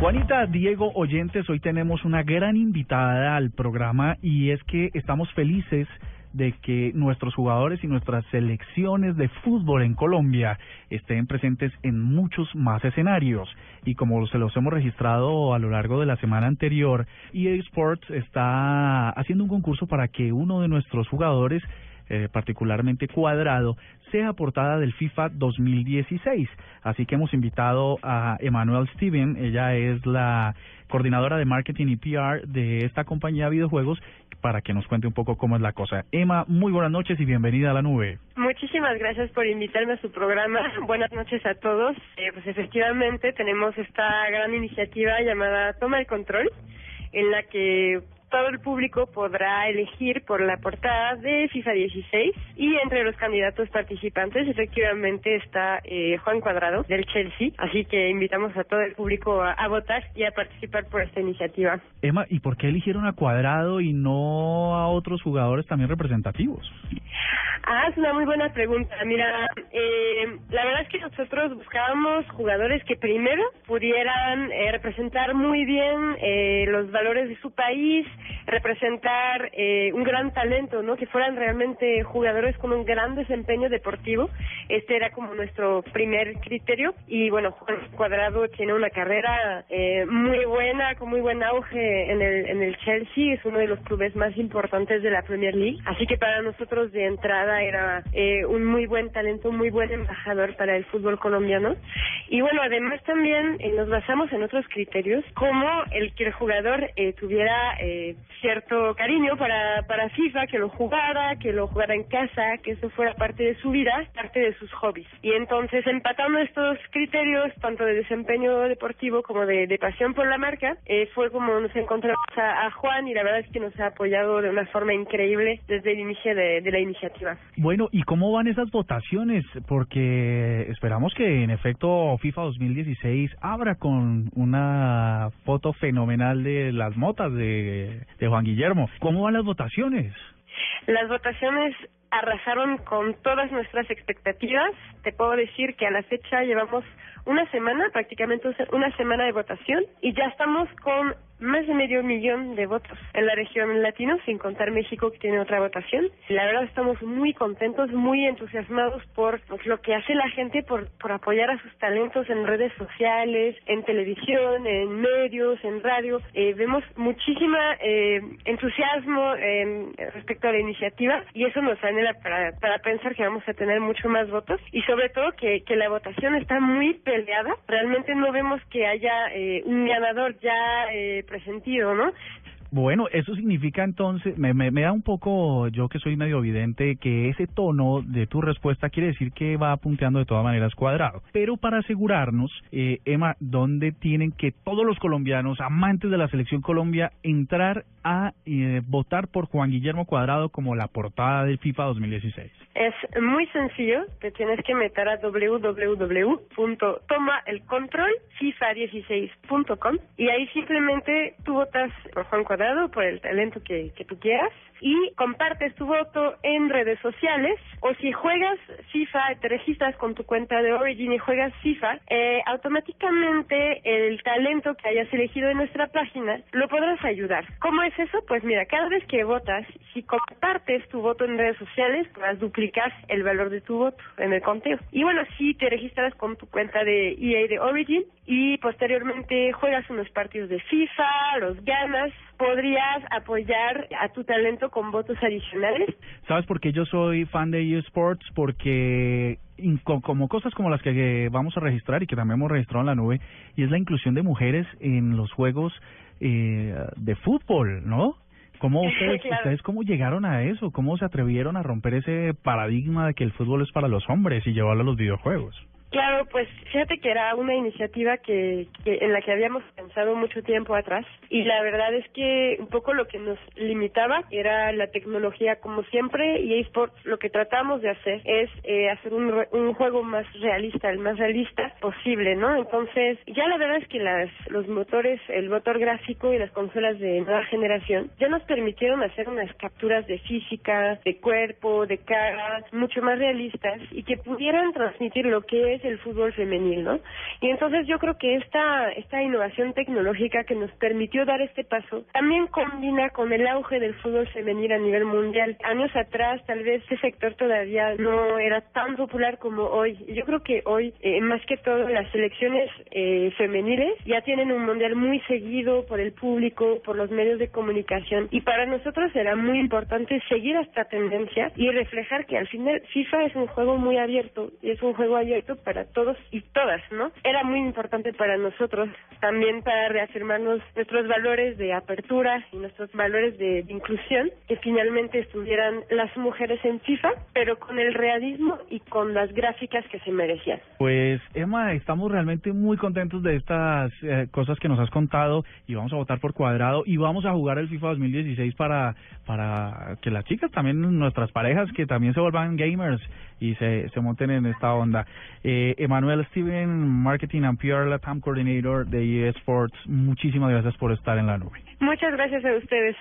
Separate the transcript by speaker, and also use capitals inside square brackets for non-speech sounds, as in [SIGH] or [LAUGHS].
Speaker 1: Juanita, Diego, oyentes, hoy tenemos una gran invitada al programa y es que estamos felices de que nuestros jugadores y nuestras selecciones de fútbol en Colombia estén presentes en muchos más escenarios. Y como se los hemos registrado a lo largo de la semana anterior, EA Sports está haciendo un concurso para que uno de nuestros jugadores eh, particularmente cuadrado, sea portada del FIFA 2016. Así que hemos invitado a Emanuel Steven, ella es la coordinadora de marketing y PR de esta compañía de videojuegos, para que nos cuente un poco cómo es la cosa. Emma, muy buenas noches y bienvenida a la nube.
Speaker 2: Muchísimas gracias por invitarme a su programa. [LAUGHS] Buenas noches a todos. Eh, pues efectivamente tenemos esta gran iniciativa llamada Toma el Control, en la que todo el público podrá elegir por la portada de FIFA 16 y entre los candidatos participantes efectivamente está eh, Juan Cuadrado del Chelsea, así que invitamos a todo el público a, votar y a participar por esta iniciativa.
Speaker 1: Emma, ¿y por qué eligieron a Cuadrado y no a otros jugadores también representativos?
Speaker 2: Ah, es una muy buena pregunta. Mira, eh, la verdad es que nosotros buscábamos jugadores que primero pudieran eh, representar muy bien eh, los valores de su país, representar eh, un gran talento, ¿no? Que fueran realmente jugadores con un gran desempeño deportivo. Este era como nuestro primer criterio. Y bueno, Juan Cuadrado tiene una carrera eh, muy buena, con muy buen auge en el, en el Chelsea. Es uno de los clubes más importantes de la Premier League. Así que para nosotros de entrada era eh, un muy buen talento, un muy buen embajador para el fútbol colombiano. Y bueno, además también eh, nos basamos en otros criterios, como el que el jugador eh, tuviera eh, cierto cariño para, para FIFA, que lo jugara, que lo jugara en casa, que eso fuera parte de su vida, parte de sus hobbies. Y entonces, empatando estos criterios, tanto de desempeño deportivo como de, de pasión por la marca, eh, fue como nos encontramos a, Juan y la verdad es que nos ha apoyado de una forma increíble desde el inicio de, de la iniciativa.
Speaker 1: Bueno, ¿y cómo van esas votaciones? Porque esperamos que en efecto FIFA 2016 abra con una foto fenomenal de las motas de, de Juan Guillermo. ¿Cómo van las votaciones?
Speaker 2: Las votaciones arrasaron con todas nuestras expectativas. Te puedo decir que a la fecha llevamos una semana, prácticamente una semana de votación, y ya estamos con más de medio millón de votos en la región latino, sin contar México que tiene otra votación. La verdad estamos muy contentos, muy entusiasmados por lo que hace la gente por, por apoyar a sus talentos en redes sociales, en televisión, en medios, en radio. Eh, vemos muchísima eh, entusiasmo eh, respecto a la iniciativa y eso nos anhela para, para pensar que vamos a tener mucho más votos y sobre todo que, que la votación está muy peleada. Realmente no vemos que haya eh, un ganador ya eh, presentido, ¿no?
Speaker 1: Bueno, eso significa entonces, me, me, da un poco, yo que soy medio evidente, que ese tono de tu respuesta quiere decir que va punteando de todas maneras cuadrado. Pero para asegurarnos, eh, Emma, ¿dónde tienen que todos los colombianos, amantes de la selección Colombia, entrar a eh, votar por Juan Guillermo Cuadrado como la portada del FIFA 2016?
Speaker 2: Es muy sencillo, te tienes que meter a www.tomaelcontrolfifa16.com y ahí simplemente tú votas por Juan Cuadrado, por el talento que, que tú quieras y compartes tu voto en redes sociales o si juegas FIFA, te registras con tu cuenta de Origin y juegas FIFA, eh, automáticamente el talento que hayas elegido en nuestra página lo podrás ayudar. ¿Cómo es eso? Pues mira, cada vez que votas, si compartes tu voto en redes sociales, podrás duplicar el valor de tu voto en el conteo. Y bueno, si te registras con tu cuenta de EA de Origin y posteriormente juegas unos partidos de FIFA, los ganas, podrías apoyar a tu talento con votos adicionales.
Speaker 1: ¿Sabes por qué yo soy fan de eSports? Porque como cosas como las que vamos a registrar y que también hemos registrado en la nube, y es la inclusión de mujeres en los juegos eh, de fútbol, ¿no? ¿Cómo [LAUGHS] ustedes, ustedes cómo llegaron a eso? ¿Cómo se atrevieron a romper ese paradigma de que el fútbol es para los hombres y llevarlo a los videojuegos?
Speaker 2: Claro, pues fíjate que era una iniciativa que, que en la que habíamos pensado mucho tiempo atrás y la verdad es que un poco lo que nos limitaba era la tecnología como siempre y eSports lo que tratamos de hacer es eh, hacer un, un juego más realista, el más realista posible, ¿no? Entonces ya la verdad es que las los motores, el motor gráfico y las consolas de nueva generación ya nos permitieron hacer unas capturas de física, de cuerpo, de cara, mucho más realistas y que pudieran transmitir lo que es el fútbol femenil, ¿no? Y entonces yo creo que esta, esta innovación tecnológica que nos permitió dar este paso también combina con el auge del fútbol femenil a nivel mundial. Años atrás tal vez este sector todavía no era tan popular como hoy. Yo creo que hoy, eh, más que todo, las selecciones eh, femeniles ya tienen un mundial muy seguido por el público, por los medios de comunicación y para nosotros era muy importante seguir esta tendencia y reflejar que al final FIFA es un juego muy abierto y es un juego abierto para todos y todas, ¿no? Era muy importante para nosotros también para reafirmarnos nuestros valores de apertura y nuestros valores de, inclusión, que finalmente estuvieran las mujeres en FIFA, pero con el realismo y con las gráficas que se merecían.
Speaker 1: Pues Emma, estamos realmente muy contentos de estas eh, cosas que nos has contado y vamos a votar por cuadrado y vamos a jugar el FIFA 2016 para para que las chicas también nuestras parejas que también se vuelvan gamers y se, se monten en esta onda. Eh, Emanuel Steven, Marketing and PR Latam Coordinator de eSports, muchísimas gracias por estar en la nube.
Speaker 2: Muchas gracias a ustedes.